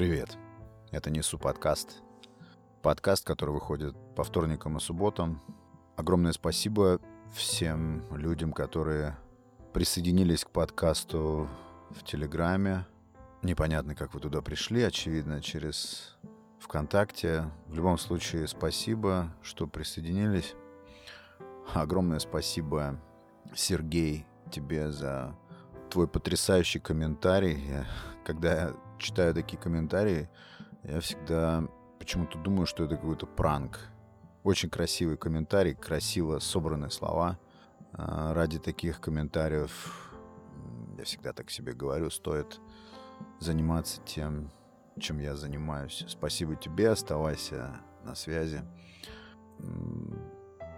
Привет. Это Несу подкаст. Подкаст, который выходит по вторникам и субботам. Огромное спасибо всем людям, которые присоединились к подкасту в Телеграме. Непонятно, как вы туда пришли, очевидно, через ВКонтакте. В любом случае, спасибо, что присоединились. Огромное спасибо, Сергей, тебе за твой потрясающий комментарий. Я, когда я читаю такие комментарии, я всегда почему-то думаю, что это какой-то пранк. Очень красивый комментарий, красиво собранные слова. А, ради таких комментариев, я всегда так себе говорю, стоит заниматься тем, чем я занимаюсь. Спасибо тебе, оставайся на связи.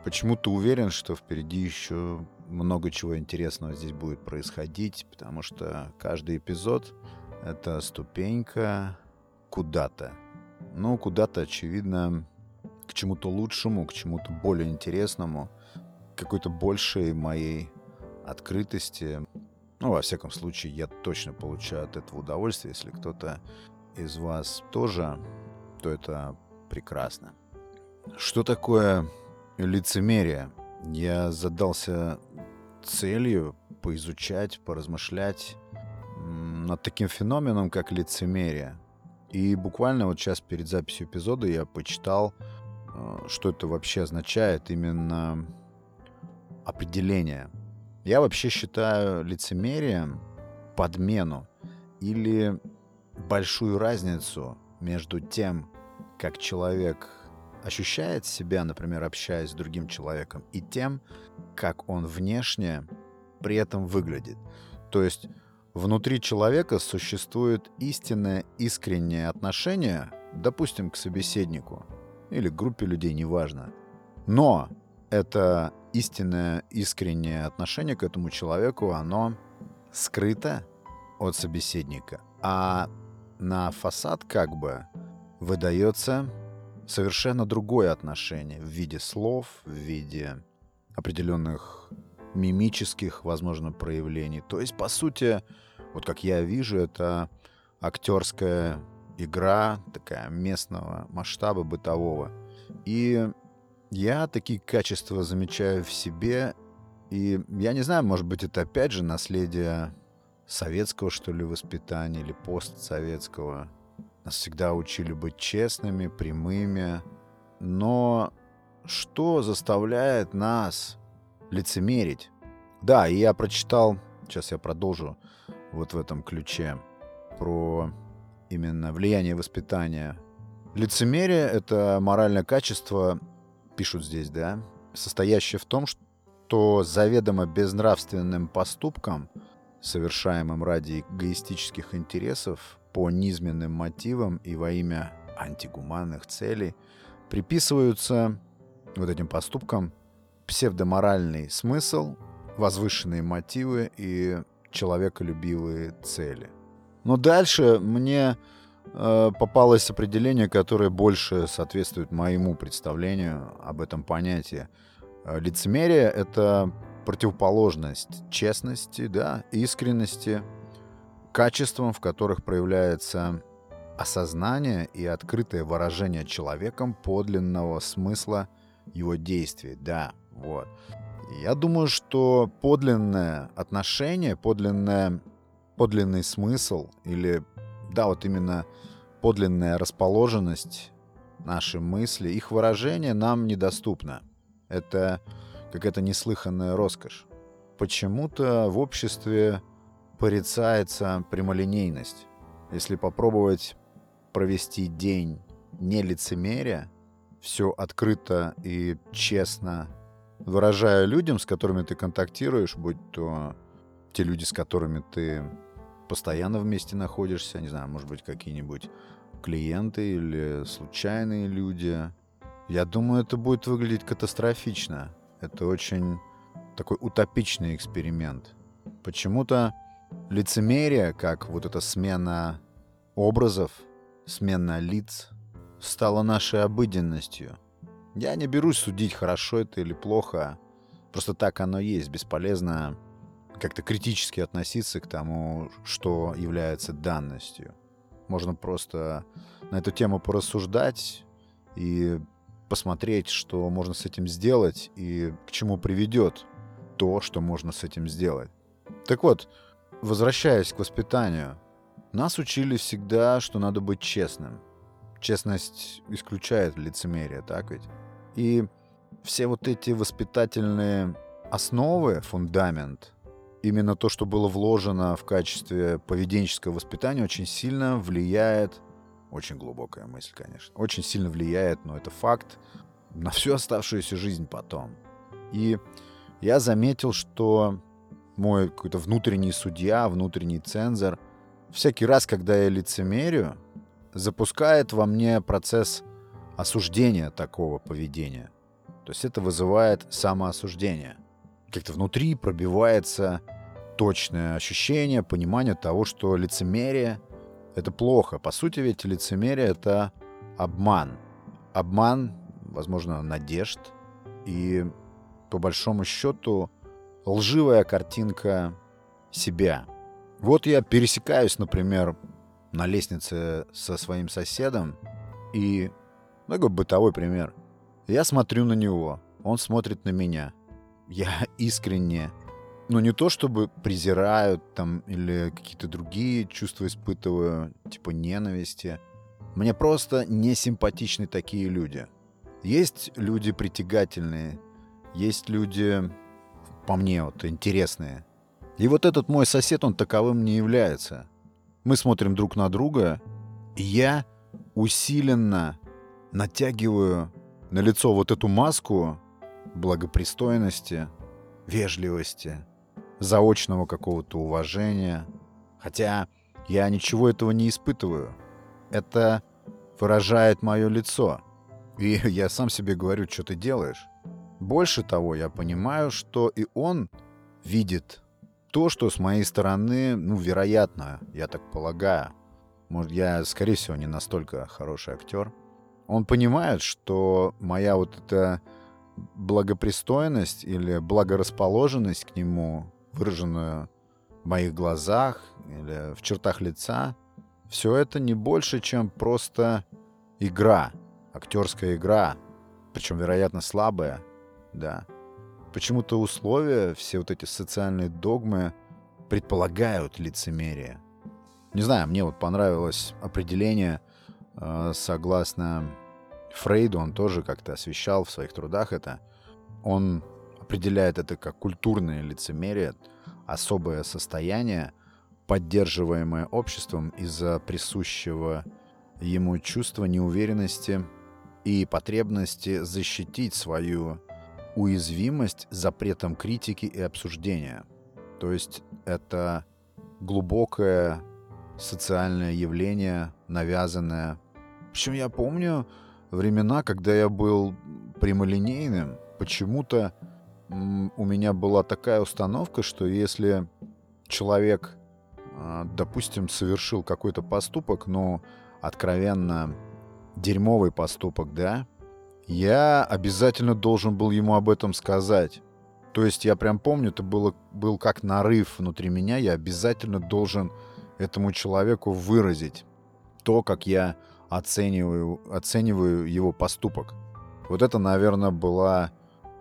Почему-то уверен, что впереди еще много чего интересного здесь будет происходить, потому что каждый эпизод — это ступенька куда-то. Ну, куда-то, очевидно, к чему-то лучшему, к чему-то более интересному, какой-то большей моей открытости. Ну, во всяком случае, я точно получаю от этого удовольствие. Если кто-то из вас тоже, то это прекрасно. Что такое лицемерие? Я задался целью поизучать, поразмышлять над таким феноменом, как лицемерие. И буквально вот сейчас перед записью эпизода я почитал, э, что это вообще означает, именно определение. Я вообще считаю лицемерием подмену или большую разницу между тем, как человек ощущает себя, например, общаясь с другим человеком, и тем, как он внешне при этом выглядит. То есть внутри человека существует истинное искреннее отношение, допустим, к собеседнику или к группе людей, неважно. Но это истинное искреннее отношение к этому человеку, оно скрыто от собеседника. А на фасад как бы выдается совершенно другое отношение в виде слов, в виде определенных мимических, возможно, проявлений. То есть, по сути, вот как я вижу, это актерская игра такая местного масштаба бытового. И я такие качества замечаю в себе. И я не знаю, может быть, это опять же наследие советского, что ли, воспитания или постсоветского. Нас всегда учили быть честными, прямыми. Но что заставляет нас лицемерить? Да, и я прочитал, сейчас я продолжу вот в этом ключе, про именно влияние воспитания. Лицемерие — это моральное качество, пишут здесь, да, состоящее в том, что заведомо безнравственным поступком, совершаемым ради эгоистических интересов, по низменным мотивам и во имя антигуманных целей приписываются вот этим поступкам псевдоморальный смысл, возвышенные мотивы и человеколюбивые цели. Но дальше мне э, попалось определение, которое больше соответствует моему представлению об этом понятии. Э, лицемерие — это противоположность честности, да, искренности, качествам, в которых проявляется осознание и открытое выражение человеком подлинного смысла его действий. Да, вот. Я думаю, что подлинное отношение, подлинное, подлинный смысл или, да, вот именно подлинная расположенность нашей мысли, их выражение нам недоступно. Это какая-то неслыханная роскошь. Почему-то в обществе порицается прямолинейность. Если попробовать провести день не лицемерия, все открыто и честно выражая людям, с которыми ты контактируешь, будь то те люди, с которыми ты постоянно вместе находишься, не знаю, может быть, какие-нибудь клиенты или случайные люди. Я думаю, это будет выглядеть катастрофично. Это очень такой утопичный эксперимент. Почему-то лицемерие, как вот эта смена образов, смена лиц, стала нашей обыденностью. Я не берусь судить, хорошо это или плохо. Просто так оно есть. Бесполезно как-то критически относиться к тому, что является данностью. Можно просто на эту тему порассуждать и посмотреть, что можно с этим сделать и к чему приведет то, что можно с этим сделать. Так вот, возвращаясь к воспитанию, нас учили всегда, что надо быть честным. Честность исключает лицемерие, так ведь? И все вот эти воспитательные основы, фундамент, именно то, что было вложено в качестве поведенческого воспитания, очень сильно влияет, очень глубокая мысль, конечно, очень сильно влияет, но это факт, на всю оставшуюся жизнь потом. И я заметил, что мой какой-то внутренний судья, внутренний цензор, всякий раз, когда я лицемерю, запускает во мне процесс осуждения такого поведения. То есть это вызывает самоосуждение. Как-то внутри пробивается точное ощущение, понимание того, что лицемерие — это плохо. По сути ведь лицемерие — это обман. Обман, возможно, надежд и, по большому счету, лживая картинка себя. Вот я пересекаюсь, например, на лестнице со своим соседом, и такой бытовой пример. Я смотрю на него, он смотрит на меня. Я искренне, ну не то чтобы презираю там или какие-то другие чувства испытываю, типа ненависти. Мне просто не симпатичны такие люди. Есть люди притягательные, есть люди по мне, вот интересные. И вот этот мой сосед, он таковым не является. Мы смотрим друг на друга, и я усиленно натягиваю на лицо вот эту маску благопристойности, вежливости, заочного какого-то уважения. Хотя я ничего этого не испытываю. Это выражает мое лицо. И я сам себе говорю, что ты делаешь. Больше того, я понимаю, что и он видит то, что с моей стороны, ну, вероятно, я так полагаю. Может, я, скорее всего, не настолько хороший актер. Он понимает, что моя вот эта благопристойность или благорасположенность к нему, выраженная в моих глазах или в чертах лица, все это не больше, чем просто игра, актерская игра, причем, вероятно, слабая, да. Почему-то условия, все вот эти социальные догмы предполагают лицемерие. Не знаю, мне вот понравилось определение, э, согласно Фрейду, он тоже как-то освещал в своих трудах это. Он определяет это как культурное лицемерие, особое состояние, поддерживаемое обществом из-за присущего ему чувства неуверенности и потребности защитить свою уязвимость запретом критики и обсуждения. То есть это глубокое социальное явление, навязанное. Причем я помню времена, когда я был прямолинейным, почему-то у меня была такая установка, что если человек, а, допустим, совершил какой-то поступок, но откровенно дерьмовый поступок, да, я обязательно должен был ему об этом сказать. То есть я прям помню, это было, был как нарыв внутри меня, я обязательно должен этому человеку выразить то, как я оцениваю, оцениваю его поступок. Вот это, наверное, была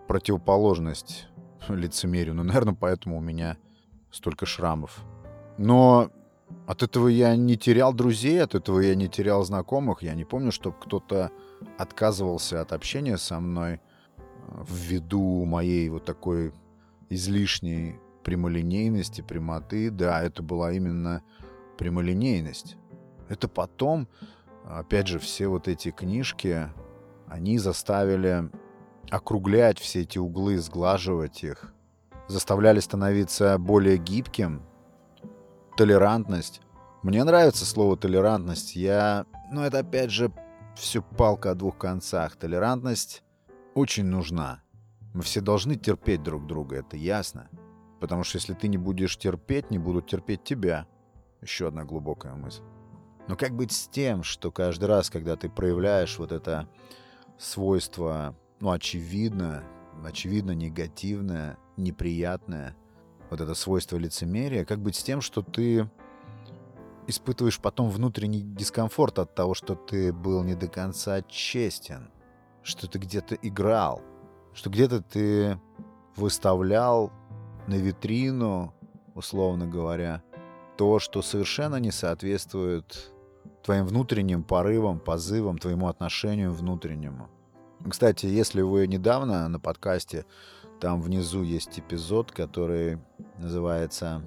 противоположность лицемерию. Ну, наверное, поэтому у меня столько шрамов. Но от этого я не терял друзей, от этого я не терял знакомых. Я не помню, чтобы кто-то отказывался от общения со мной э, ввиду моей вот такой излишней прямолинейности, прямоты. Да, это была именно прямолинейность. Это потом, опять же, все вот эти книжки, они заставили округлять все эти углы, сглаживать их, заставляли становиться более гибким. Толерантность. Мне нравится слово толерантность. Я, ну это опять же все палка о двух концах. Толерантность очень нужна. Мы все должны терпеть друг друга, это ясно. Потому что если ты не будешь терпеть, не будут терпеть тебя. Еще одна глубокая мысль. Но как быть с тем, что каждый раз, когда ты проявляешь вот это свойство, ну, очевидно, очевидно негативное, неприятное, вот это свойство лицемерия, как быть с тем, что ты испытываешь потом внутренний дискомфорт от того, что ты был не до конца честен, что ты где-то играл, что где-то ты выставлял на витрину, условно говоря, то, что совершенно не соответствует твоим внутренним порывам, позывам, твоему отношению внутреннему. Кстати, если вы недавно на подкасте, там внизу есть эпизод, который называется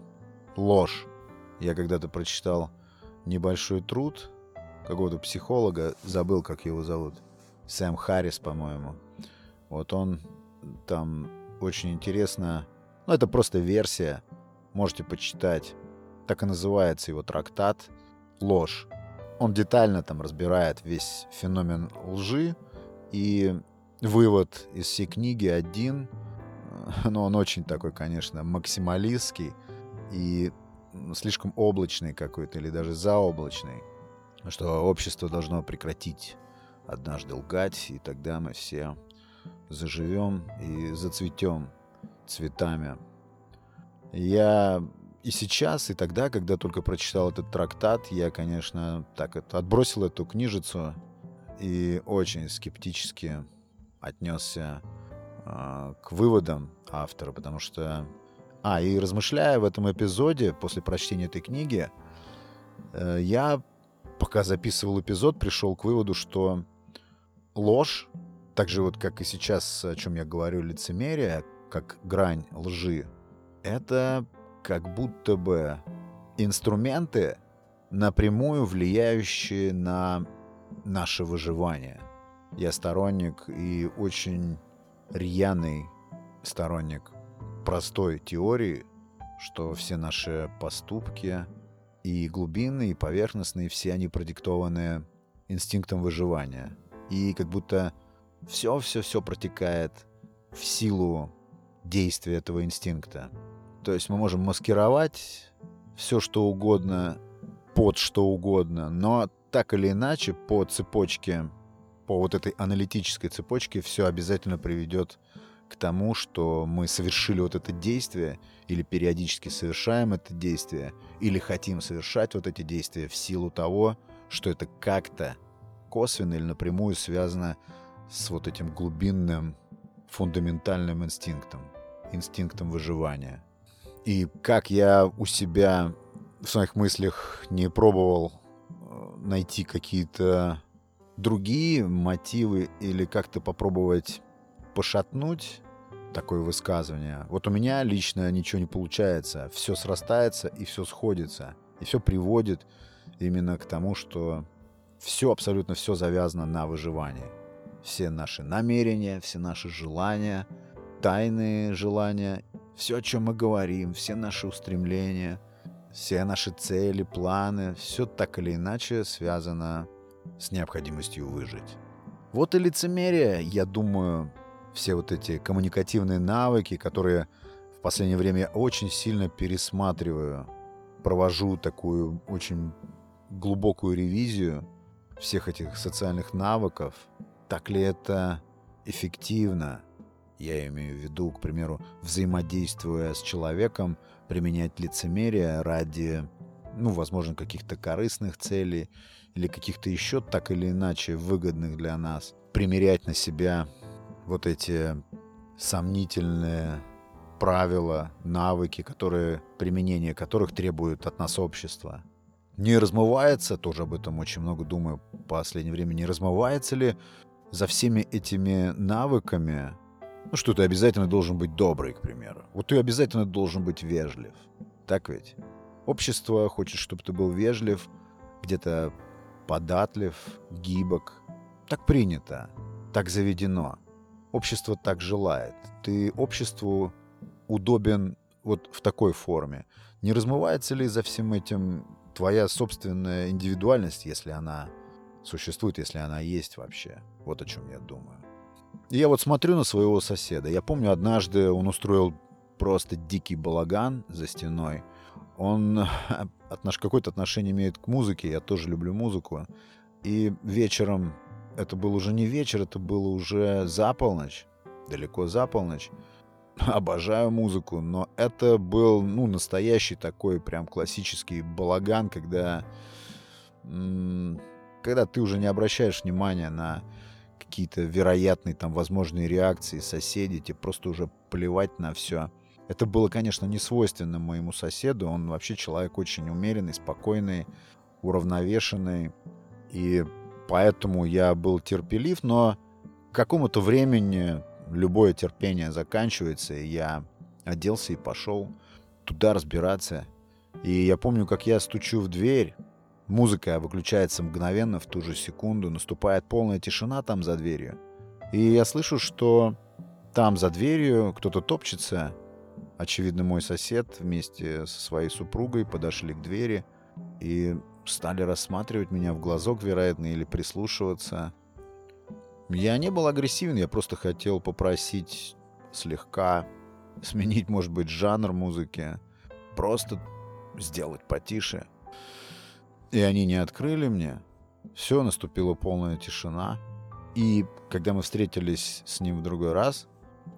«Ложь». Я когда-то прочитал небольшой труд какого-то психолога, забыл, как его зовут, Сэм Харрис, по-моему. Вот он там очень интересно, ну это просто версия, можете почитать. Так и называется его трактат «Ложь». Он детально там разбирает весь феномен лжи, и вывод из всей книги один, но он очень такой, конечно, максималистский и слишком облачный какой-то или даже заоблачный, что общество должно прекратить однажды лгать, и тогда мы все заживем и зацветем цветами. Я и сейчас, и тогда, когда только прочитал этот трактат, я, конечно, так отбросил эту книжицу и очень скептически отнесся э, к выводам автора, потому что... А, и размышляя в этом эпизоде, после прочтения этой книги, э, я, пока записывал эпизод, пришел к выводу, что ложь, так же вот как и сейчас, о чем я говорю, лицемерие, как грань лжи, это как будто бы инструменты, напрямую влияющие на наше выживание. Я сторонник и очень рьяный сторонник простой теории, что все наши поступки и глубинные, и поверхностные, все они продиктованы инстинктом выживания. И как будто все-все-все протекает в силу действия этого инстинкта. То есть мы можем маскировать все, что угодно под что угодно, но так или иначе по цепочке, по вот этой аналитической цепочке все обязательно приведет к тому, что мы совершили вот это действие, или периодически совершаем это действие, или хотим совершать вот эти действия в силу того, что это как-то косвенно или напрямую связано с вот этим глубинным фундаментальным инстинктом, инстинктом выживания. И как я у себя в своих мыслях не пробовал найти какие-то другие мотивы или как-то попробовать пошатнуть такое высказывание. Вот у меня лично ничего не получается. Все срастается и все сходится. И все приводит именно к тому, что все, абсолютно все завязано на выживании. Все наши намерения, все наши желания, тайные желания, все, о чем мы говорим, все наши устремления – все наши цели, планы, все так или иначе связано с необходимостью выжить. Вот и лицемерие, я думаю, все вот эти коммуникативные навыки, которые в последнее время я очень сильно пересматриваю, провожу такую очень глубокую ревизию всех этих социальных навыков. Так ли это эффективно? Я имею в виду, к примеру, взаимодействуя с человеком, применять лицемерие ради, ну, возможно, каких-то корыстных целей или каких-то еще так или иначе выгодных для нас. Примерять на себя вот эти сомнительные правила, навыки, которые, применение которых требует от нас общество. Не размывается, тоже об этом очень много думаю в последнее время, не размывается ли за всеми этими навыками ну что, ты обязательно должен быть добрый, к примеру. Вот ты обязательно должен быть вежлив. Так ведь? Общество хочет, чтобы ты был вежлив, где-то податлив, гибок. Так принято, так заведено. Общество так желает. Ты обществу удобен вот в такой форме. Не размывается ли за всем этим твоя собственная индивидуальность, если она существует, если она есть вообще? Вот о чем я думаю. Я вот смотрю на своего соседа. Я помню, однажды он устроил просто дикий балаган за стеной. Он отнош... какое-то отношение имеет к музыке, я тоже люблю музыку. И вечером, это был уже не вечер, это было уже за полночь, далеко за полночь, обожаю музыку, но это был, ну, настоящий такой прям классический балаган, когда, когда ты уже не обращаешь внимания на какие-то вероятные там возможные реакции соседей, тебе просто уже плевать на все. Это было, конечно, не свойственно моему соседу, он вообще человек очень умеренный, спокойный, уравновешенный, и поэтому я был терпелив, но к какому-то времени любое терпение заканчивается, и я оделся и пошел туда разбираться. И я помню, как я стучу в дверь, музыка выключается мгновенно, в ту же секунду, наступает полная тишина там за дверью. И я слышу, что там за дверью кто-то топчется. Очевидно, мой сосед вместе со своей супругой подошли к двери и стали рассматривать меня в глазок, вероятно, или прислушиваться. Я не был агрессивен, я просто хотел попросить слегка сменить, может быть, жанр музыки, просто сделать потише. И они не открыли мне. Все, наступила полная тишина. И когда мы встретились с ним в другой раз,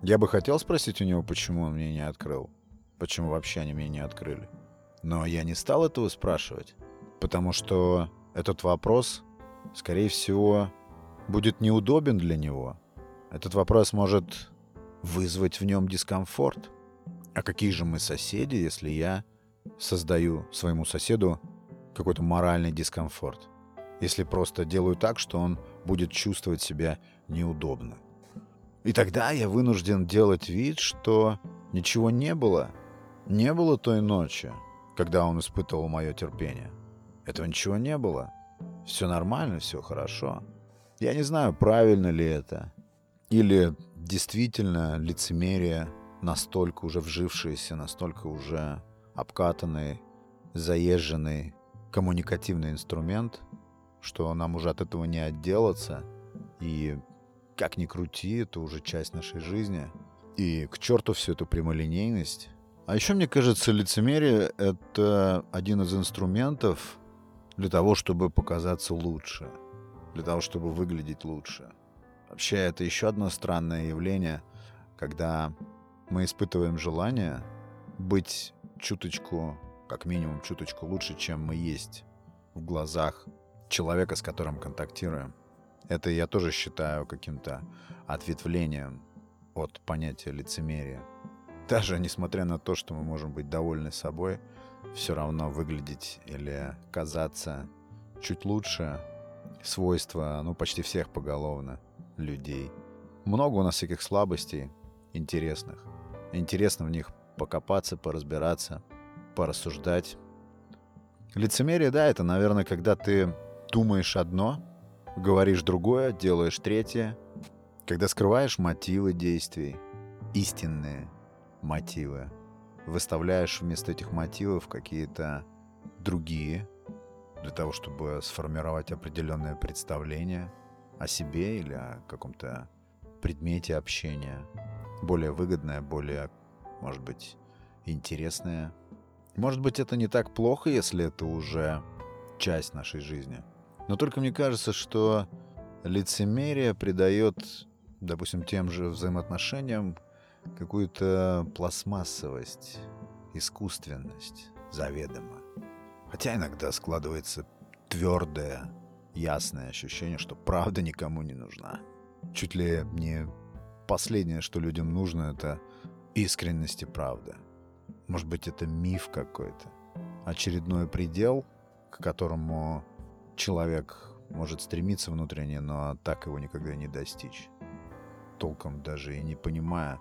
я бы хотел спросить у него, почему он мне не открыл. Почему вообще они мне не открыли. Но я не стал этого спрашивать, потому что этот вопрос, скорее всего, будет неудобен для него. Этот вопрос может вызвать в нем дискомфорт. А какие же мы соседи, если я создаю своему соседу какой-то моральный дискомфорт? Если просто делаю так, что он будет чувствовать себя неудобно. И тогда я вынужден делать вид, что ничего не было. Не было той ночи, когда он испытывал мое терпение. Этого ничего не было. Все нормально, все хорошо. Я не знаю, правильно ли это. Или действительно лицемерие настолько уже вжившееся, настолько уже обкатанный, заезженный коммуникативный инструмент, что нам уже от этого не отделаться. И как ни крути, это уже часть нашей жизни. И к черту всю эту прямолинейность. А еще, мне кажется, лицемерие — это один из инструментов для того, чтобы показаться лучше — для того, чтобы выглядеть лучше. Вообще, это еще одно странное явление, когда мы испытываем желание быть чуточку, как минимум чуточку лучше, чем мы есть в глазах человека, с которым контактируем. Это я тоже считаю каким-то ответвлением от понятия лицемерия. Даже несмотря на то, что мы можем быть довольны собой, все равно выглядеть или казаться чуть лучше свойства, ну, почти всех поголовно людей. Много у нас всяких слабостей интересных. Интересно в них покопаться, поразбираться, порассуждать. Лицемерие, да, это, наверное, когда ты думаешь одно, говоришь другое, делаешь третье, когда скрываешь мотивы действий, истинные мотивы, выставляешь вместо этих мотивов какие-то другие для того, чтобы сформировать определенное представление о себе или о каком-то предмете общения. Более выгодное, более, может быть, интересное. Может быть, это не так плохо, если это уже часть нашей жизни. Но только мне кажется, что лицемерие придает, допустим, тем же взаимоотношениям какую-то пластмассовость, искусственность заведомо. Хотя иногда складывается твердое, ясное ощущение, что правда никому не нужна. Чуть ли не последнее, что людям нужно, это искренность и правда. Может быть, это миф какой-то. Очередной предел, к которому человек может стремиться внутренне, но так его никогда не достичь. Толком даже и не понимая,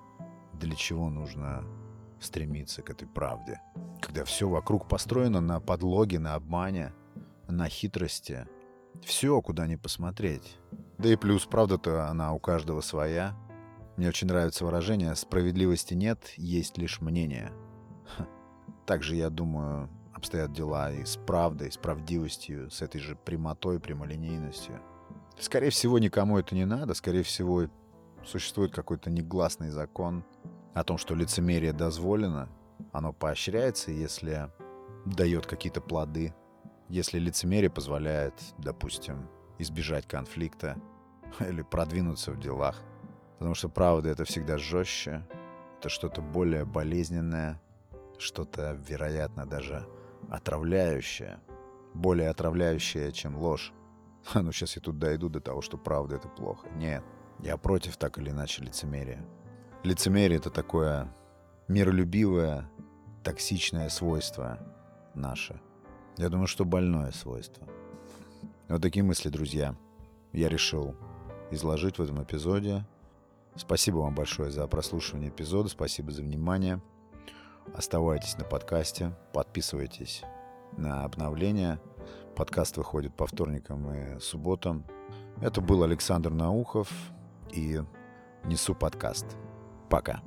для чего нужно стремиться к этой правде. Когда все вокруг построено на подлоге, на обмане, на хитрости. Все, куда ни посмотреть. Да и плюс, правда-то она у каждого своя. Мне очень нравится выражение «справедливости нет, есть лишь мнение». Также, я думаю, обстоят дела и с правдой, с правдивостью, с этой же прямотой, прямолинейностью. Скорее всего, никому это не надо. Скорее всего, существует какой-то негласный закон — о том, что лицемерие дозволено, оно поощряется, если дает какие-то плоды, если лицемерие позволяет, допустим, избежать конфликта или продвинуться в делах. Потому что правда это всегда жестче, Это что-то более болезненное, что-то, вероятно, даже отравляющее. Более отравляющее, чем ложь. Ну, сейчас я тут дойду до того, что правда это плохо. Нет, я против так или иначе лицемерия. Лицемерие — это такое миролюбивое, токсичное свойство наше. Я думаю, что больное свойство. Вот такие мысли, друзья, я решил изложить в этом эпизоде. Спасибо вам большое за прослушивание эпизода, спасибо за внимание. Оставайтесь на подкасте, подписывайтесь на обновления. Подкаст выходит по вторникам и субботам. Это был Александр Наухов и «Несу подкаст». Пока.